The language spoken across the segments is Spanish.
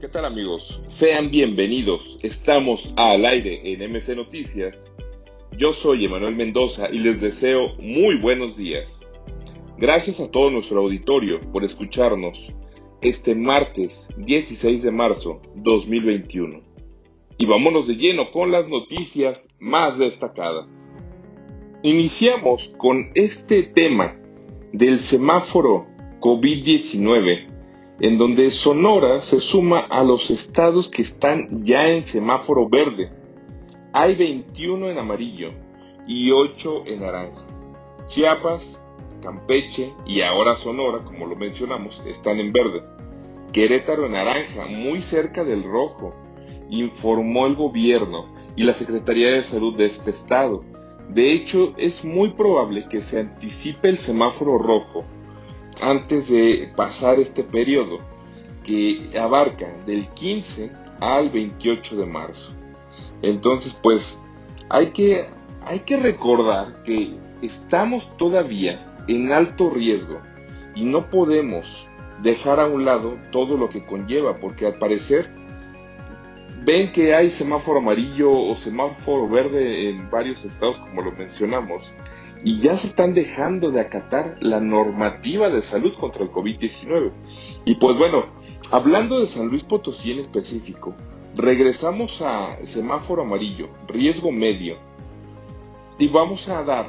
¿Qué tal amigos? Sean bienvenidos. Estamos al aire en MC Noticias. Yo soy Emanuel Mendoza y les deseo muy buenos días. Gracias a todo nuestro auditorio por escucharnos este martes 16 de marzo 2021. Y vámonos de lleno con las noticias más destacadas. Iniciamos con este tema del semáforo COVID-19, en donde Sonora se suma a los estados que están ya en semáforo verde. Hay 21 en amarillo y 8 en naranja. Chiapas, Campeche y ahora Sonora, como lo mencionamos, están en verde. Querétaro en naranja, muy cerca del rojo, informó el gobierno y la Secretaría de Salud de este estado. De hecho, es muy probable que se anticipe el semáforo rojo antes de pasar este periodo que abarca del 15 al 28 de marzo. Entonces, pues hay que, hay que recordar que estamos todavía en alto riesgo y no podemos dejar a un lado todo lo que conlleva, porque al parecer ven que hay semáforo amarillo o semáforo verde en varios estados, como lo mencionamos, y ya se están dejando de acatar la normativa de salud contra el COVID-19. Y pues bueno, hablando de San Luis Potosí en específico, regresamos a semáforo amarillo, riesgo medio, y vamos a dar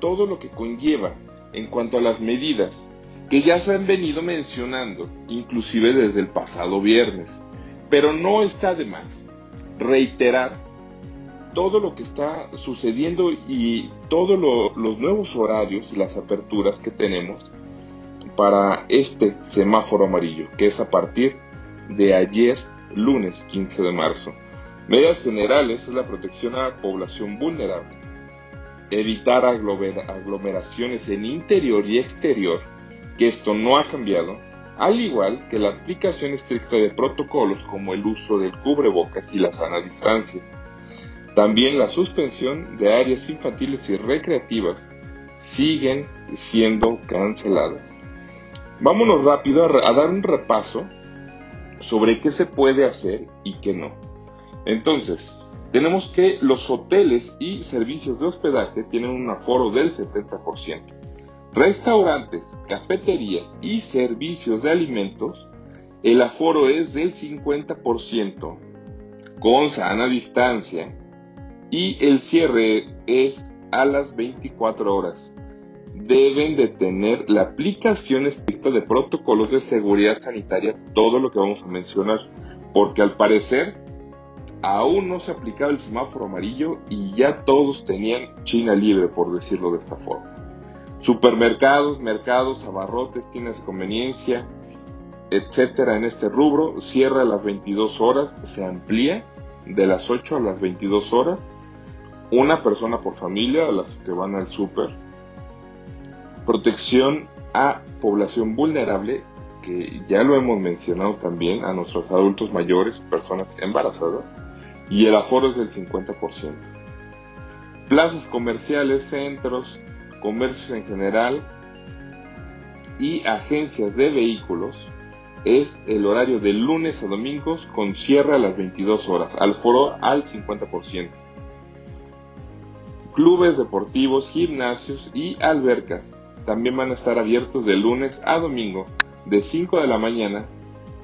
todo lo que conlleva en cuanto a las medidas que ya se han venido mencionando, inclusive desde el pasado viernes. Pero no está de más reiterar todo lo que está sucediendo y todos los nuevos horarios y las aperturas que tenemos para este semáforo amarillo, que es a partir de ayer, lunes 15 de marzo. Medidas generales es la protección a la población vulnerable, evitar aglomeraciones en interior y exterior, que esto no ha cambiado, al igual que la aplicación estricta de protocolos como el uso del cubrebocas y la sana distancia. También la suspensión de áreas infantiles y recreativas siguen siendo canceladas. Vámonos rápido a, dar un repaso sobre qué se puede hacer y qué no. Entonces, tenemos que los hoteles y servicios de hospedaje tienen un aforo del 70%. Restaurantes, cafeterías y servicios de alimentos, el aforo es del 50%, con sana distancia, y el cierre es a las 24 horas. Deben de tener la aplicación estricta de protocolos de seguridad sanitaria, todo lo que vamos a mencionar, porque al parecer aún no se aplicaba el semáforo amarillo y ya todos tenían China libre, por decirlo de esta forma. Supermercados, mercados, abarrotes, tiendas de conveniencia, etcétera, en este rubro, cierra a las 22 horas, se amplía de las 8 a las 22 horas una persona por familia, a las que van al súper. Protección a población vulnerable, que ya lo hemos mencionado también, a nuestros adultos mayores, personas embarazadas, y el aforo es del 50%. Plazas comerciales, centros, comercios en general y agencias de vehículos es el horario de lunes a domingos con cierre a las 22 horas, al foro al 50% clubes deportivos, gimnasios y albercas. También van a estar abiertos de lunes a domingo de 5 de la mañana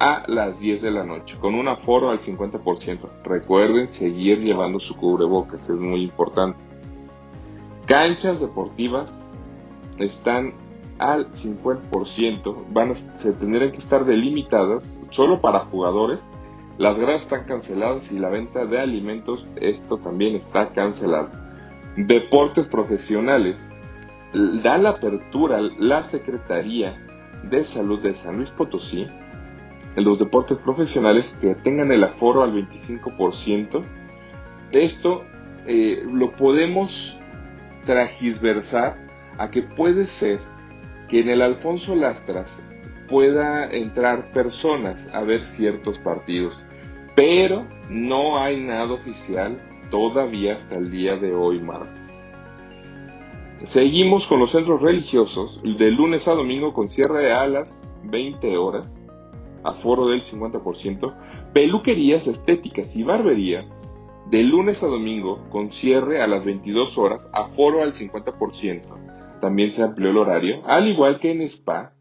a las 10 de la noche, con un aforo al 50%. Recuerden seguir llevando su cubrebocas, es muy importante. Canchas deportivas están al 50%, van se tendrán que estar delimitadas solo para jugadores. Las gradas están canceladas y la venta de alimentos, esto también está cancelado deportes profesionales, da la apertura la Secretaría de Salud de San Luis Potosí en los deportes profesionales que tengan el aforo al 25%. Esto eh, lo podemos tragisversar a que puede ser que en el Alfonso Lastras pueda entrar personas a ver ciertos partidos, pero no hay nada oficial todavía hasta el día de hoy martes. Seguimos con los centros religiosos de lunes a domingo con cierre a las 20 horas. aforo del 50%, peluquerías estéticas y barberías de lunes a domingo con cierre a las 22 horas, aforo al 50%. También se amplió el horario, al igual que en spa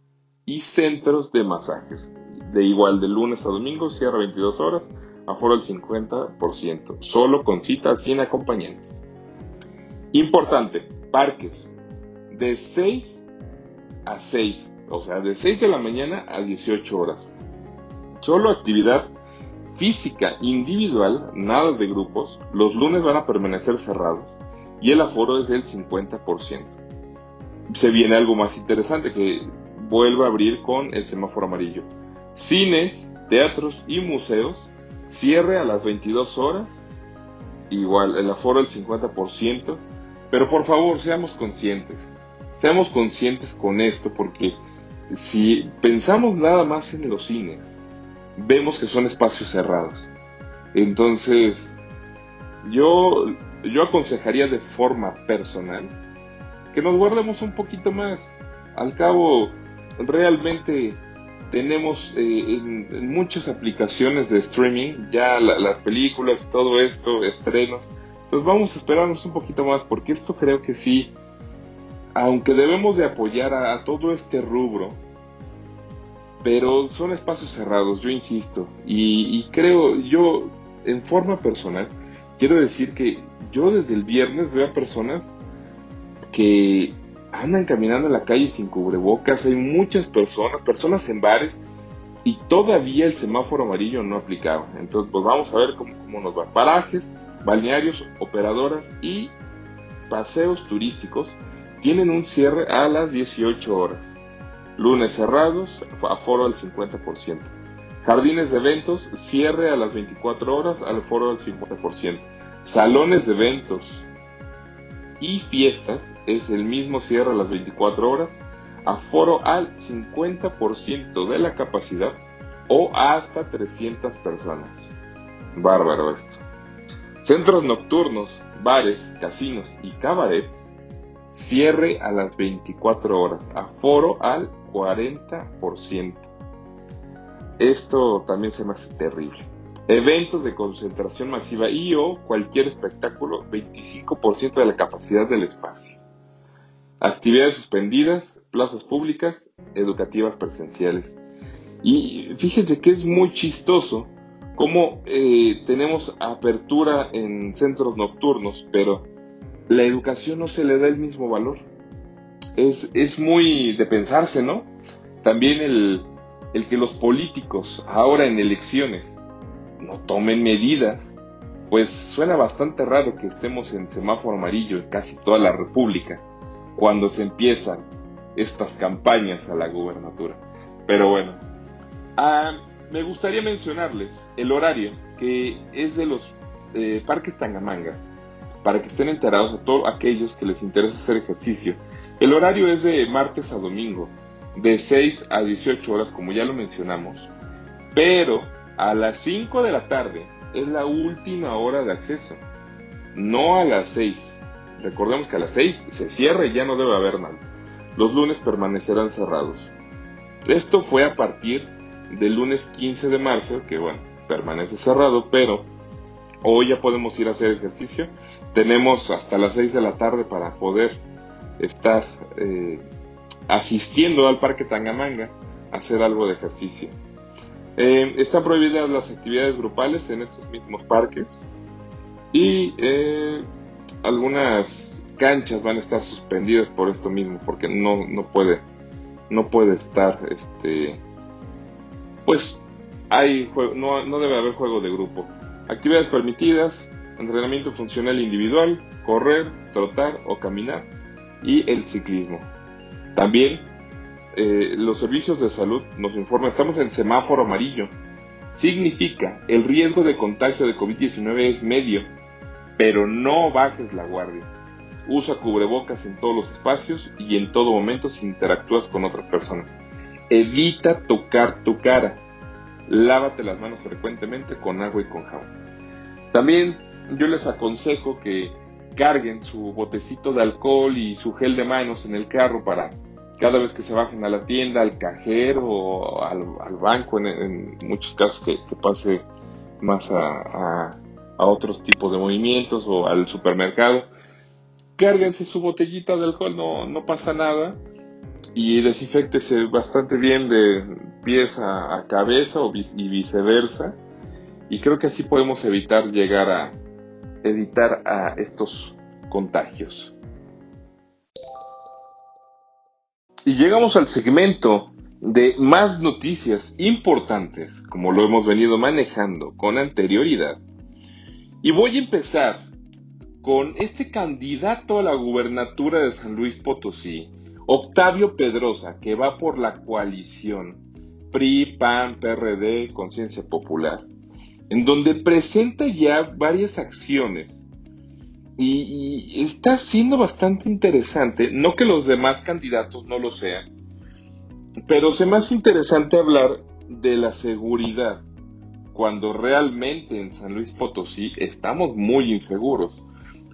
y centros de masajes. De igual de lunes a domingo, cierre a 22 horas, aforo al 50%, solo con citas sin acompañantes. Importante, parques de 6 a 6, o sea, de 6 de la mañana a 18 horas. Solo actividad física individual, nada de grupos, los lunes van a permanecer cerrados y el aforo es del 50%. Se viene algo más interesante que vuelve a abrir con el semáforo amarillo. Cines, teatros y museos cierre a las 22 horas, igual el aforo del 50%, pero por favor seamos conscientes, seamos conscientes con esto porque si pensamos nada más en los cines, vemos que son espacios cerrados. Entonces, yo, yo aconsejaría de forma personal que nos guardemos un poquito más. Al cabo, realmente tenemos eh, en, muchas aplicaciones de streaming ya las películas, todo esto, estrenos. Entonces vamos a esperarnos un poquito más porque esto creo que sí, aunque debemos de apoyar a, todo este rubro, pero son espacios cerrados, yo insisto, y, y creo, yo en forma personal, quiero decir que yo desde el viernes veo a personas que andan caminando en la calle sin cubrebocas, hay muchas personas, personas en bares, y todavía el semáforo amarillo no aplicaba. Entonces, pues vamos a ver cómo, nos va. Parajes, balnearios, operadoras y paseos turísticos tienen un cierre a las 18 horas. Lunes cerrados, aforo al 50%. Jardines de eventos, cierre a las 24 horas, al aforo al 50%. Salones de eventos, y fiestas es el mismo cierre a las 24 horas, aforo al 50% de la capacidad o hasta 300 personas. Bárbaro esto. Centros nocturnos, bares, casinos y cabarets, cierre a las 24 horas, aforo al 40%. Esto también se me hace terrible eventos de concentración masiva y o cualquier espectáculo 25% de la capacidad del espacio. Actividades suspendidas, plazas públicas, educativas presenciales. Y fíjense que es muy chistoso cómo eh, tenemos apertura en centros nocturnos, pero la educación no se le da el mismo valor. Es, es muy de pensarse, ¿no? También el, el que los políticos ahora en elecciones no tomen medidas, pues suena bastante raro que estemos en semáforo amarillo en casi toda la República cuando se empiezan estas campañas a la gubernatura. Pero bueno, ah, me gustaría mencionarles el horario que es de los eh, parques Tangamanga, para que estén enterados a todos aquellos que les interesa hacer ejercicio. El horario es de martes a domingo, de 6 a 18 horas, como ya lo mencionamos. Pero a las 5 de la tarde es la última hora de acceso, no a las 6. Recordemos que a las 6 se cierra y ya no debe haber nada. Los lunes permanecerán cerrados. Esto fue a partir del lunes 15 de marzo, que bueno, permanece cerrado, pero hoy ya podemos ir a hacer ejercicio. Tenemos hasta las 6 de la tarde para poder estar eh, asistiendo al Parque Tangamanga a hacer algo de ejercicio. Eh, están prohibidas las actividades grupales en estos mismos parques. Y eh, algunas canchas van a estar suspendidas por esto mismo porque no, no puede no puede estar este pues hay no, no debe haber juego de grupo. Actividades permitidas entrenamiento funcional individual correr trotar o caminar y el ciclismo. También eh, los servicios de salud nos informan, estamos en semáforo amarillo. Significa, el riesgo de contagio de COVID-19 es medio, pero no bajes la guardia. Usa cubrebocas en todos los espacios y en todo momento si interactúas con otras personas. Evita tocar tu cara. Lávate las manos frecuentemente con agua y con jabón. También yo les aconsejo que carguen su botecito de alcohol y su gel de manos en el carro para cada vez que se bajen a la tienda, al cajero o al, banco, en, muchos casos que, pase más a, otros tipos de movimientos o al supermercado, cárguense su botellita de alcohol, no, no pasa nada y desinfectese bastante bien de pies a, cabeza o y viceversa. Y creo que así podemos evitar llegar a evitar a estos contagios. Y llegamos al segmento de más noticias importantes, como lo hemos venido manejando con anterioridad. Y voy a empezar con este candidato a la gubernatura de San Luis Potosí, Octavio Pedrosa, que va por la coalición PRI, PAN, PRD, Conciencia Popular, en donde presenta ya varias acciones y, está siendo bastante interesante, no que los demás candidatos no lo sean, pero es más interesante hablar de la seguridad cuando realmente en San Luis Potosí estamos muy inseguros,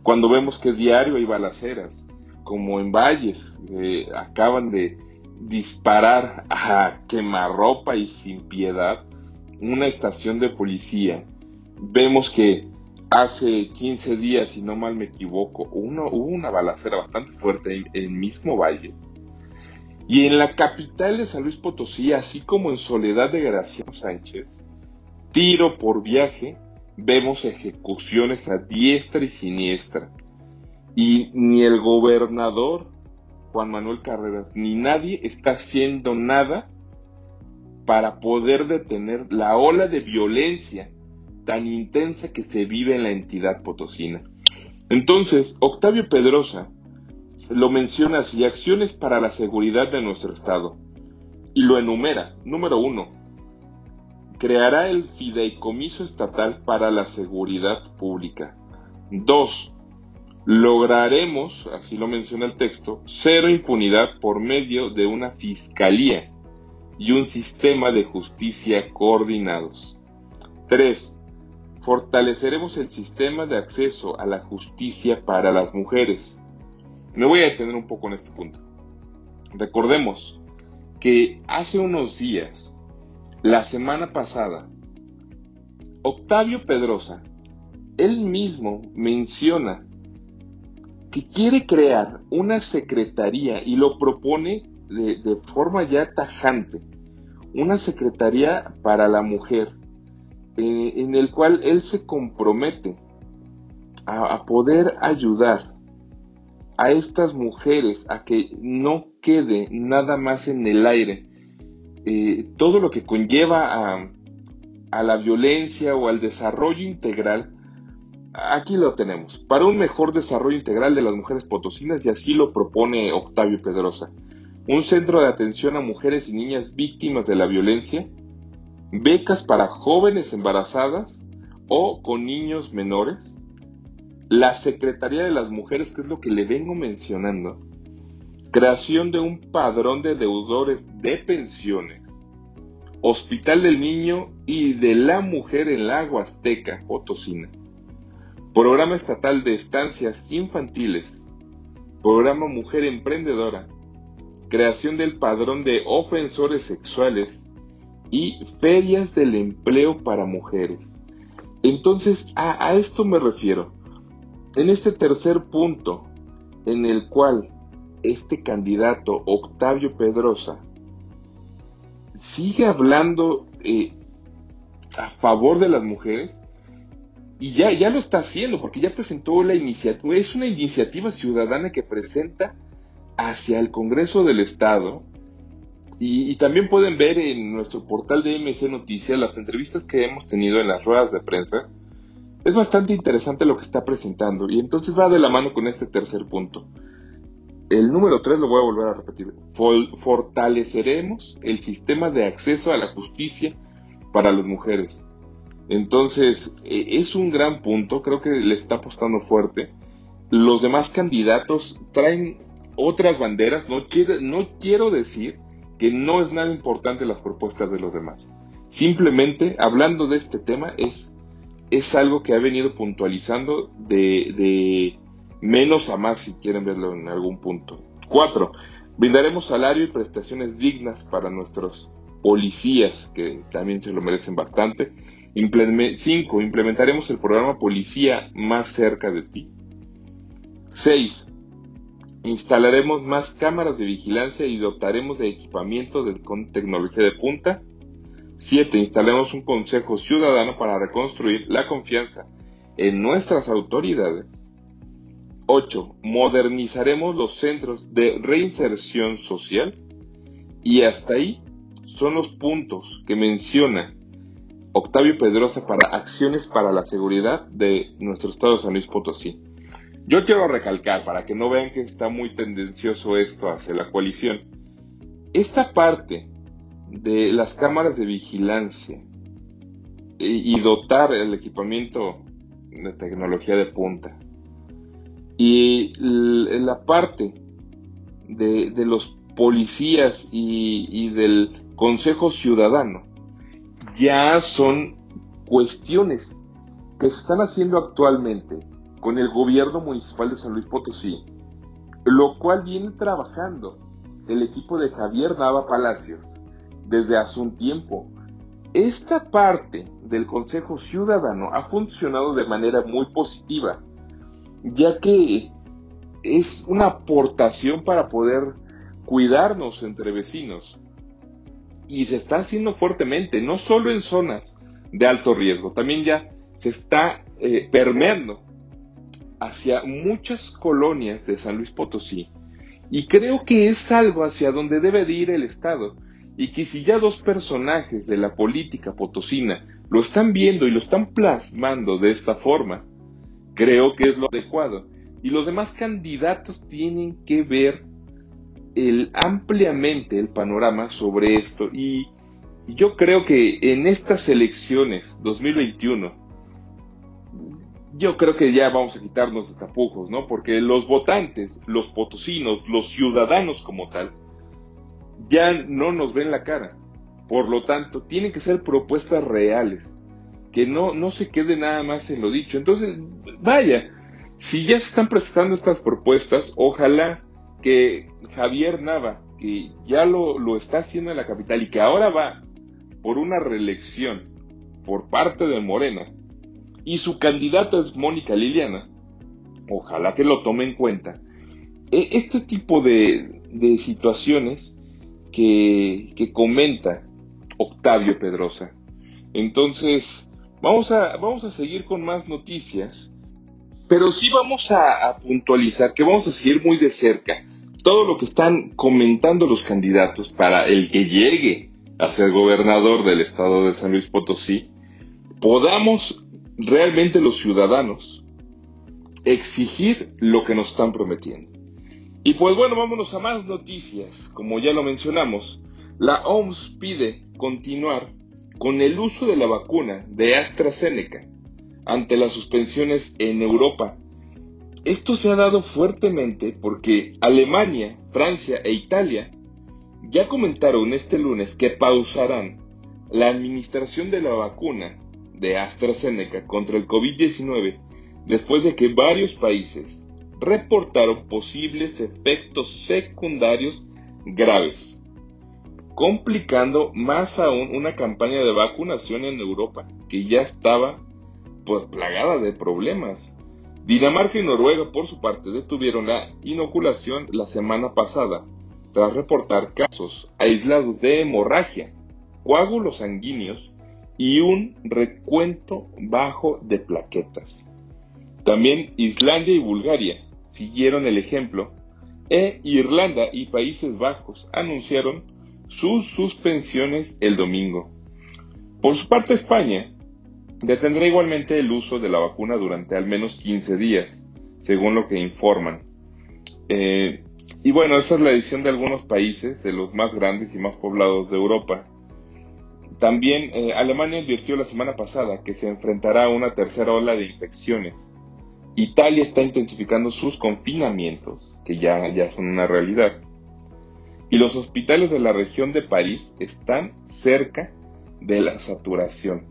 cuando vemos que diario hay balaceras, como en Valles, eh, acaban de disparar a quemarropa y sin piedad una estación de policía. Vemos que hace 15 días, si no mal me equivoco, hubo una balacera bastante fuerte en el mismo valle. Y en la capital de San Luis Potosí, así como en Soledad de Graciano Sánchez, tiro por viaje, vemos ejecuciones a diestra y siniestra. Y ni el gobernador Juan Manuel Carreras ni nadie está haciendo nada para poder detener la ola de violencia tan intensa que se vive en la entidad potosina. Entonces, Octavio Pedrosa lo menciona así, acciones para la seguridad de nuestro Estado, y lo enumera. Número uno, creará el fideicomiso estatal para la seguridad pública. Dos, lograremos, así lo menciona el texto, cero impunidad por medio de una fiscalía y un sistema de justicia coordinados. 3. Fortaleceremos el sistema de acceso a la justicia para las mujeres. Me voy a detener un poco en este punto. Recordemos que hace unos días, la semana pasada, Octavio Pedrosa, él mismo menciona que quiere crear una secretaría y lo propone de, de forma ya tajante, una secretaría para la mujer eh, en el cual él se compromete a, poder ayudar a estas mujeres a que no quede nada más en el aire eh, todo lo que conlleva a, a la violencia o al desarrollo integral aquí lo tenemos, para un mejor desarrollo integral de las mujeres potosinas y así lo propone Octavio Pedrosa. Un centro de atención a mujeres y niñas víctimas de la violencia becas para jóvenes embarazadas o con niños menores, la Secretaría de las Mujeres, que es lo que le vengo mencionando, creación de un padrón de deudores de pensiones, Hospital del Niño y de la Mujer en la Huasteca, Potosina, Programa Estatal de Estancias Infantiles, Programa Mujer Emprendedora, creación del padrón de ofensores sexuales y ferias del empleo para mujeres. Entonces, a, esto me refiero. En este tercer punto, en el cual este candidato, Octavio Pedrosa, sigue hablando eh, a favor de las mujeres, y ya, ya lo está haciendo, porque ya presentó la iniciativa, es una iniciativa ciudadana que presenta hacia el Congreso del Estado, y, también pueden ver en nuestro portal de MC Noticias las entrevistas que hemos tenido en las ruedas de prensa. Es bastante interesante lo que está presentando y entonces va de la mano con este tercer punto. El número 3 lo voy a volver a repetir. fortaleceremos el sistema de acceso a la justicia para las mujeres. Entonces, e, es un gran punto, creo que le está apostando fuerte. Los demás candidatos traen otras banderas, no quiero, no quiero decir que no es nada importante las propuestas de los demás. Simplemente, hablando de este tema, es, es algo que ha venido puntualizando de, de menos a más, si quieren verlo en algún punto. Cuatro, Brindaremos salario y prestaciones dignas para nuestros policías, que también se lo merecen bastante. 5. Implementaremos el programa Policía más cerca de ti. 6. Instalaremos más cámaras de vigilancia y dotaremos de equipamiento con tecnología de punta. 7. Instalaremos un consejo ciudadano para reconstruir la confianza en nuestras autoridades. 8. Modernizaremos los centros de reinserción social. Y hasta ahí son los puntos que menciona Octavio Pedrosa para acciones para la seguridad de nuestro estado de San Luis Potosí. Yo quiero recalcar, para que no vean que está muy tendencioso esto hacia la coalición, esta parte de las cámaras de vigilancia y, dotar el equipamiento de tecnología de punta y la parte de, los policías y del Consejo Ciudadano ya son cuestiones que se están haciendo actualmente con el gobierno municipal de San Luis Potosí, lo cual viene trabajando el equipo de Javier Nava Palacio desde hace un tiempo. Esta parte del Consejo Ciudadano ha funcionado de manera muy positiva, ya que es una aportación para poder cuidarnos entre vecinos. Y se está haciendo fuertemente, no solo en zonas de alto riesgo, también ya se está eh, permeando hacia muchas colonias de San Luis Potosí. Y creo que es algo hacia donde debe de ir el Estado. Y que si ya dos personajes de la política potosina lo están viendo y lo están plasmando de esta forma, creo que es lo adecuado. Y los demás candidatos tienen que ver ampliamente el panorama sobre esto. Y yo creo que en estas elecciones 2021 yo creo que ya vamos a quitarnos de tapujos, ¿no? Porque los votantes, los potosinos, los ciudadanos como tal, ya no nos ven la cara. Por lo tanto, tienen que ser propuestas reales, que no, no se quede nada más en lo dicho. Entonces, vaya, si ya se están presentando estas propuestas, ojalá que Javier Nava, que ya lo, lo está haciendo en la capital y que ahora va por una reelección por parte de Morena, y su candidata es Mónica Liliana, ojalá que lo tome en cuenta. E, este tipo de, situaciones que, comenta Octavio Pedrosa. Entonces, vamos a, seguir con más noticias, pero sí vamos a, a puntualizar que vamos a seguir muy de cerca todo lo que están comentando los candidatos para el que llegue a ser gobernador del estado de San Luis Potosí, podamos realmente los ciudadanos exigir lo que nos están prometiendo. Y pues bueno, vámonos a más noticias. Como ya lo mencionamos, la OMS pide continuar con el uso de la vacuna de AstraZeneca ante las suspensiones en Europa. Esto se ha dado fuertemente porque Alemania, Francia e Italia ya comentaron este lunes que pausarán la administración de la vacuna de AstraZeneca contra el COVID-19 después de que varios países reportaron posibles efectos secundarios graves, complicando más aún una campaña de vacunación en Europa que ya estaba pues plagada de problemas. Dinamarca y Noruega por su parte detuvieron la inoculación la semana pasada tras reportar casos aislados de hemorragia, coágulos sanguíneos y un recuento bajo de plaquetas. También Islandia y Bulgaria siguieron el ejemplo e Irlanda y Países Bajos anunciaron sus suspensiones el domingo. Por su parte España detendrá igualmente el uso de la vacuna durante al menos 15 días, según lo que informan. Eh, y bueno, esa es la edición de algunos países, de los más grandes y más poblados de Europa, también eh, Alemania advirtió la semana pasada que se enfrentará a una tercera ola de infecciones. Italia está intensificando sus confinamientos, que ya, ya son una realidad. Y los hospitales de la región de París están cerca de la saturación.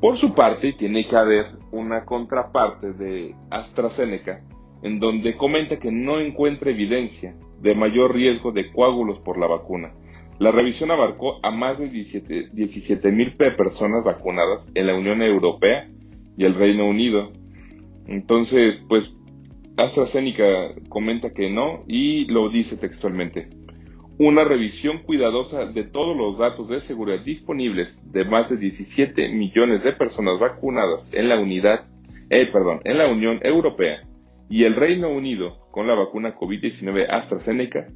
Por su parte, tiene que haber una contraparte de AstraZeneca en donde comenta que no encuentra evidencia de mayor riesgo de coágulos por la vacuna. La revisión abarcó a más de 17 mil personas vacunadas en la Unión Europea y el Reino Unido. Entonces, pues AstraZeneca comenta que no y lo dice textualmente. Una revisión cuidadosa de todos los datos de seguridad disponibles de más de 17 millones de personas vacunadas en la unidad, eh, perdón, en la Unión Europea y el Reino Unido con la vacuna COVID-19 AstraZeneca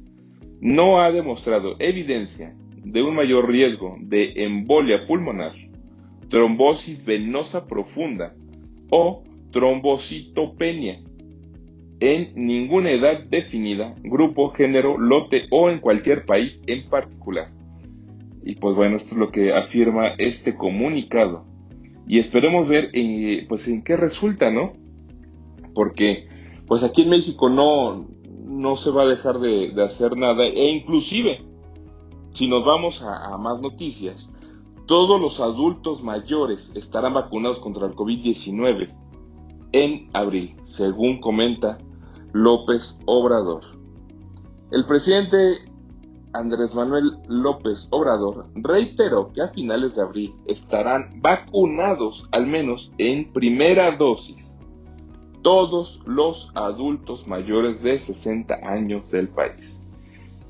no ha demostrado evidencia de un mayor riesgo de embolia pulmonar, trombosis venosa profunda o trombocitopenia en ninguna edad definida, grupo, género, lote o en cualquier país en particular. Y pues bueno, esto es lo que afirma este comunicado. Y esperemos ver eh, pues en qué resulta, ¿no? Porque pues aquí en México no, no se va a dejar de, hacer nada e inclusive si nos vamos a, más noticias, todos los adultos mayores estarán vacunados contra el COVID-19 en abril, según comenta López Obrador. El presidente Andrés Manuel López Obrador reiteró que a finales de abril estarán vacunados al menos en primera dosis todos los adultos mayores de 60 años del país.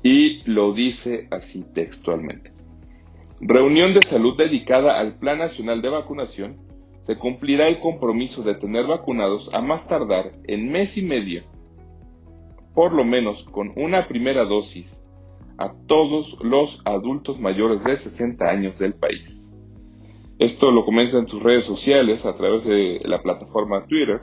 Y lo dice así textualmente. Reunión de salud dedicada al Plan Nacional de Vacunación. Se cumplirá el compromiso de tener vacunados a más tardar en mes y medio, por lo menos con una primera dosis, a todos los adultos mayores de 60 años del país. Esto lo comenta en sus redes sociales a través de la plataforma Twitter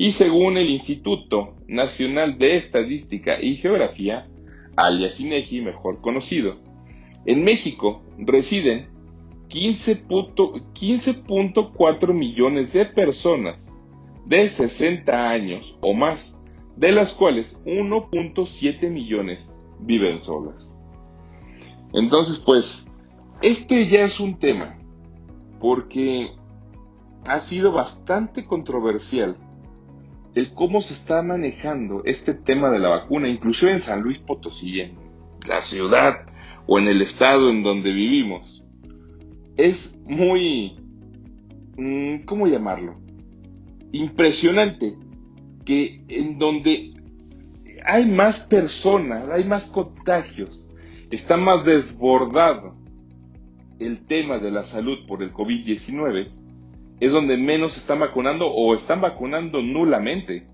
y según el Instituto Nacional de Estadística y Geografía, alias INEGI mejor conocido, en México residen 15.4 millones de personas de 60 años o más, de las cuales 1.7 millones viven solas. Entonces, pues, este ya es un tema, porque ha sido bastante controversial el cómo se está manejando este tema de la vacuna, inclusive en San Luis Potosí, en la ciudad o en el estado en donde vivimos, es muy, mm, ¿cómo llamarlo? Impresionante que en donde hay más personas, hay más contagios, está más desbordado el tema de la salud por el COVID-19, es donde menos están vacunando o están vacunando nulamente.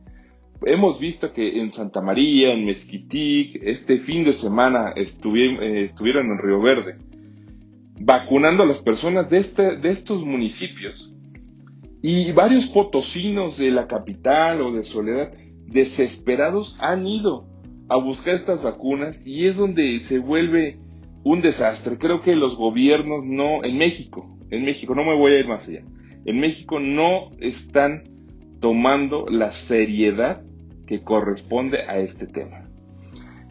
Hemos visto que en Santa María, en Mezquitic, este fin de semana eh, estuvieron en Río Verde, vacunando a las personas de, este, de estos municipios. Y varios potosinos de la capital o de Soledad, desesperados, han ido a buscar estas vacunas y es donde se vuelve un desastre. Creo que los gobiernos no, en México, en México, no me voy a ir más allá, en México no están tomando la seriedad que corresponde a este tema.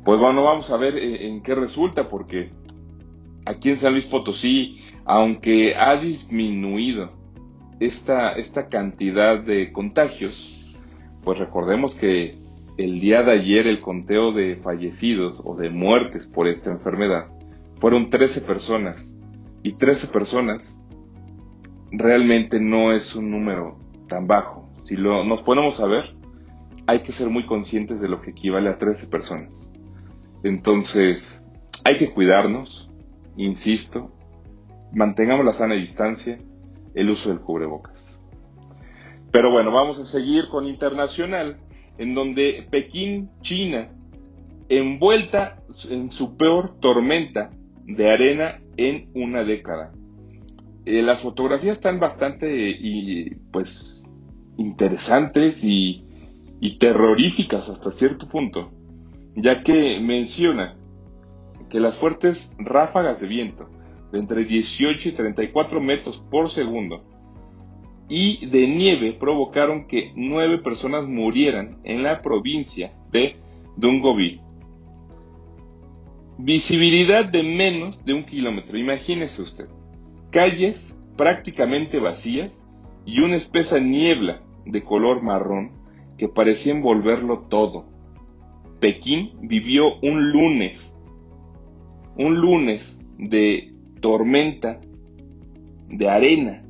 Pues bueno, vamos a ver eh, en qué resulta, porque aquí en San Luis Potosí, aunque ha disminuido esta, esta cantidad de contagios, pues recordemos que el día de ayer el conteo de fallecidos o de muertes por esta enfermedad fueron 13 personas y 13 personas realmente no es un número tan bajo. Si lo, nos ponemos a ver, hay que ser muy conscientes de lo que equivale a 13 personas. Entonces, hay que cuidarnos, insisto, mantengamos la sana distancia, el uso del cubrebocas. Pero bueno, vamos a seguir con internacional, en donde Pekín, China, envuelta en su peor tormenta de arena en una década. Eh, las fotografías están bastante y, pues interesantes y, terroríficas hasta cierto punto, ya que menciona que las fuertes ráfagas de viento de entre 18 y 34 metros por segundo y de nieve provocaron que nueve personas murieran en la provincia de Dungovy. Visibilidad de menos de un kilómetro, imagínese usted calles prácticamente vacías y una espesa niebla de color marrón que parecía envolverlo todo. Pekín vivió un lunes, un lunes de tormenta de arena,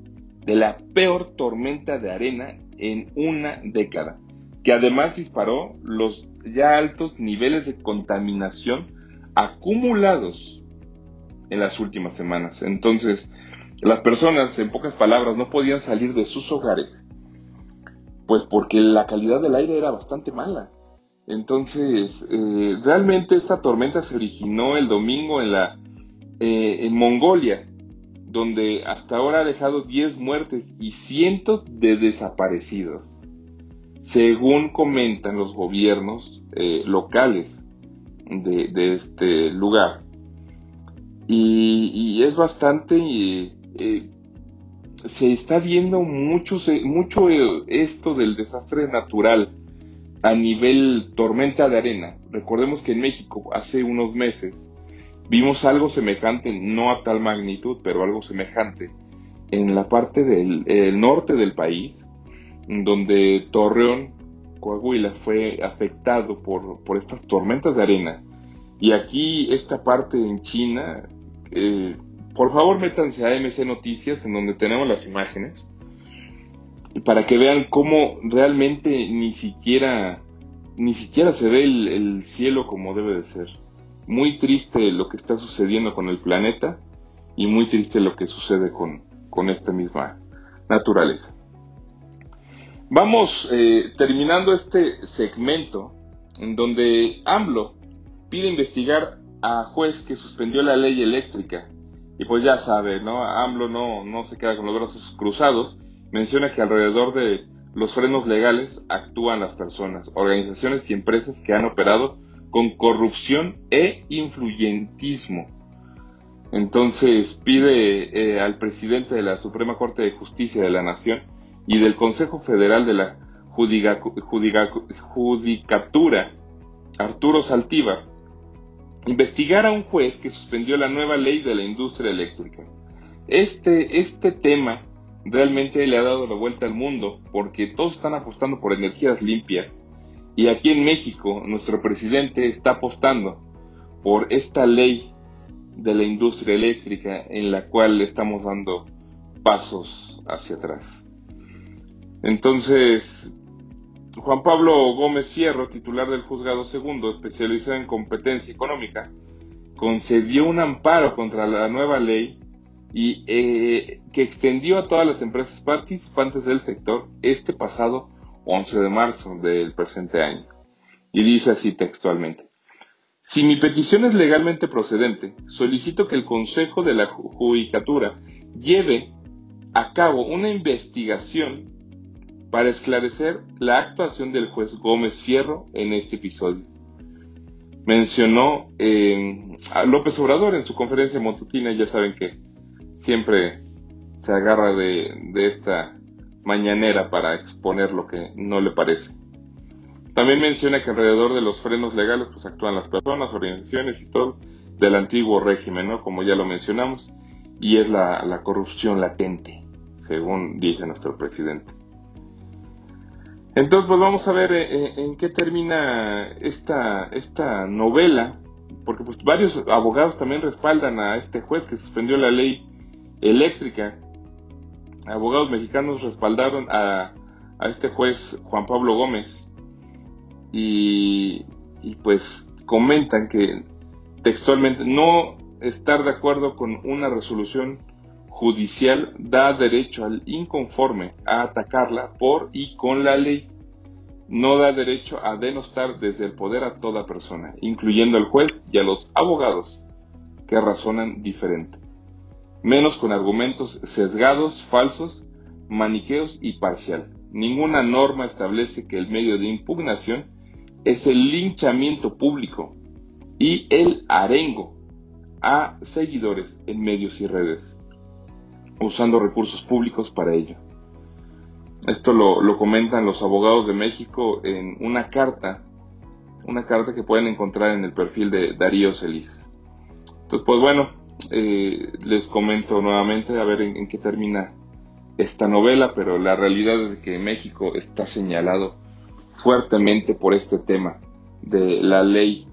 de la peor tormenta de arena en una década, que además disparó los ya altos niveles de contaminación acumulados en las últimas semanas. Entonces, las personas, en pocas palabras, no podían salir de sus hogares, pues porque la calidad del aire era bastante mala. Entonces, eh, realmente esta tormenta se originó el domingo en la eh, en Mongolia, donde hasta ahora ha dejado 10 muertes y cientos de desaparecidos, según comentan los gobiernos eh, locales de, este lugar. Y, es bastante, eh, se está viendo mucho, mucho esto del desastre natural a nivel tormenta de arena. Recordemos que en México hace unos meses Vimos algo semejante, no a tal magnitud, pero algo semejante en la parte del norte del país, donde Torreón, Coahuila, fue afectado por, por estas tormentas de arena. Y aquí, esta parte en China, eh, por favor métanse a MC Noticias, en donde tenemos las imágenes, para que vean cómo realmente ni siquiera, ni siquiera se ve el cielo como debe de ser muy triste lo que está sucediendo con el planeta y muy triste lo que sucede con, esta misma naturaleza. Vamos eh, terminando este segmento en donde AMLO pide investigar a juez que suspendió la ley eléctrica. Y pues ya sabe, ¿no? AMLO no, no se queda con los brazos cruzados. Menciona que alrededor de los frenos legales actúan las personas, organizaciones y empresas que han operado con corrupción e influyentismo. Entonces pide eh, al presidente de la Suprema Corte de Justicia de la Nación y del Consejo Federal de la Judicatura, Arturo Saltiva, investigar a un juez que suspendió la nueva ley de la industria eléctrica. Este, este tema realmente le ha dado la vuelta al mundo porque todos están apostando por energías limpias y aquí en México, nuestro presidente está apostando por esta ley de la industria eléctrica en la cual estamos dando pasos hacia atrás. Entonces, Juan Pablo Gómez Fierro, titular del Juzgado Segundo, especializado en competencia económica, concedió un amparo contra la nueva ley y eh, que extendió a todas las empresas participantes del sector este pasado 11 de marzo del presente año. Y dice así textualmente. Si mi petición es legalmente procedente, solicito que el Consejo de la Judicatura lleve a cabo una investigación para esclarecer la actuación del juez Gómez Fierro en este episodio. Mencionó eh, a López Obrador en su conferencia matutina, ya saben que siempre se agarra de esta mañanera para exponer lo que no le parece. También menciona que alrededor de los frenos legales pues actúan las personas, organizaciones y todo del antiguo régimen, ¿no? Como ya lo mencionamos, y es la, corrupción latente, según dice nuestro presidente. Entonces, pues vamos a ver eh, eh, en qué termina esta, esta novela, porque pues varios abogados también respaldan a este juez que suspendió la ley eléctrica. Abogados mexicanos respaldaron a, este juez Juan Pablo Gómez y, pues comentan que textualmente no estar de acuerdo con una resolución judicial da derecho al inconforme a atacarla por y con la ley. No da derecho a denostar desde el poder a toda persona, incluyendo al juez y a los abogados que razonan diferente menos con argumentos sesgados, falsos, maniqueos y parcial. Ninguna norma establece que el medio de impugnación es el linchamiento público y el arengo a seguidores en medios y redes, usando recursos públicos para ello. Esto lo, comentan los abogados de México en una carta, una carta que pueden encontrar en el perfil de Darío Celis. Entonces, pues bueno, eh, les comento nuevamente a ver en, qué termina esta novela, pero la realidad es que México está señalado fuertemente por este tema de la ley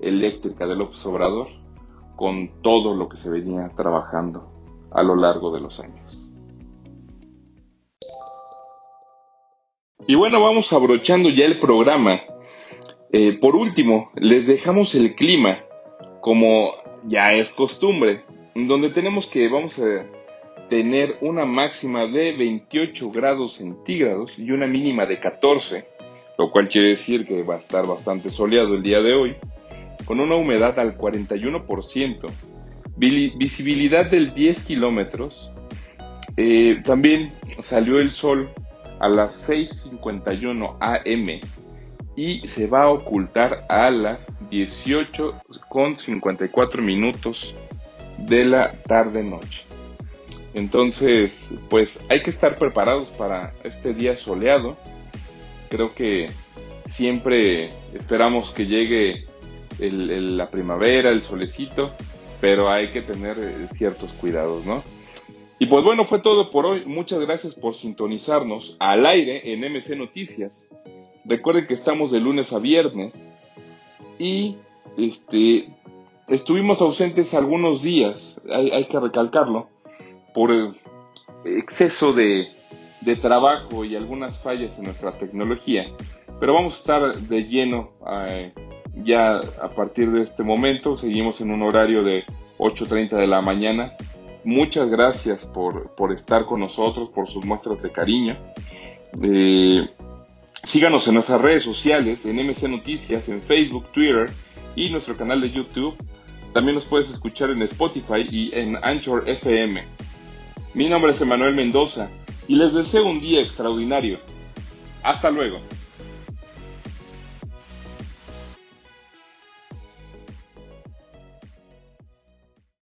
eléctrica del López Obrador con todo lo que se venía trabajando a lo largo de los años. Y bueno, vamos abrochando ya el programa. Eh, por último, les dejamos el clima, como ya es costumbre, donde tenemos que, vamos a tener una máxima de 28 grados centígrados y una mínima de 14, lo cual quiere decir que va a estar bastante soleado el día de hoy, con una humedad al 41%, visibilidad del 10 kilómetros, eh, también salió el sol a las 6.51 am y se va a ocultar a las 18.54 minutos de la tarde-noche. Entonces, pues hay que estar preparados para este día soleado. Creo que siempre esperamos que llegue la primavera, el solecito, pero hay que tener eh, ciertos cuidados, ¿no? Y pues bueno, fue todo por hoy. Muchas gracias por sintonizarnos al aire en MC Noticias. Recuerden que estamos de lunes a viernes y este estuvimos ausentes algunos días, hay, que recalcarlo, por el exceso de, trabajo y algunas fallas en nuestra tecnología. Pero vamos a estar de lleno eh, ya a partir de este momento. Seguimos en un horario de 8.30 de la mañana muchas gracias por, estar con nosotros, por sus muestras de cariño. Eh, síganos en nuestras redes sociales, en MC Noticias, en Facebook, Twitter y nuestro canal de YouTube. También nos puedes escuchar en Spotify y en Anchor FM. Mi nombre es Emanuel Mendoza y les deseo un día extraordinario. Hasta luego.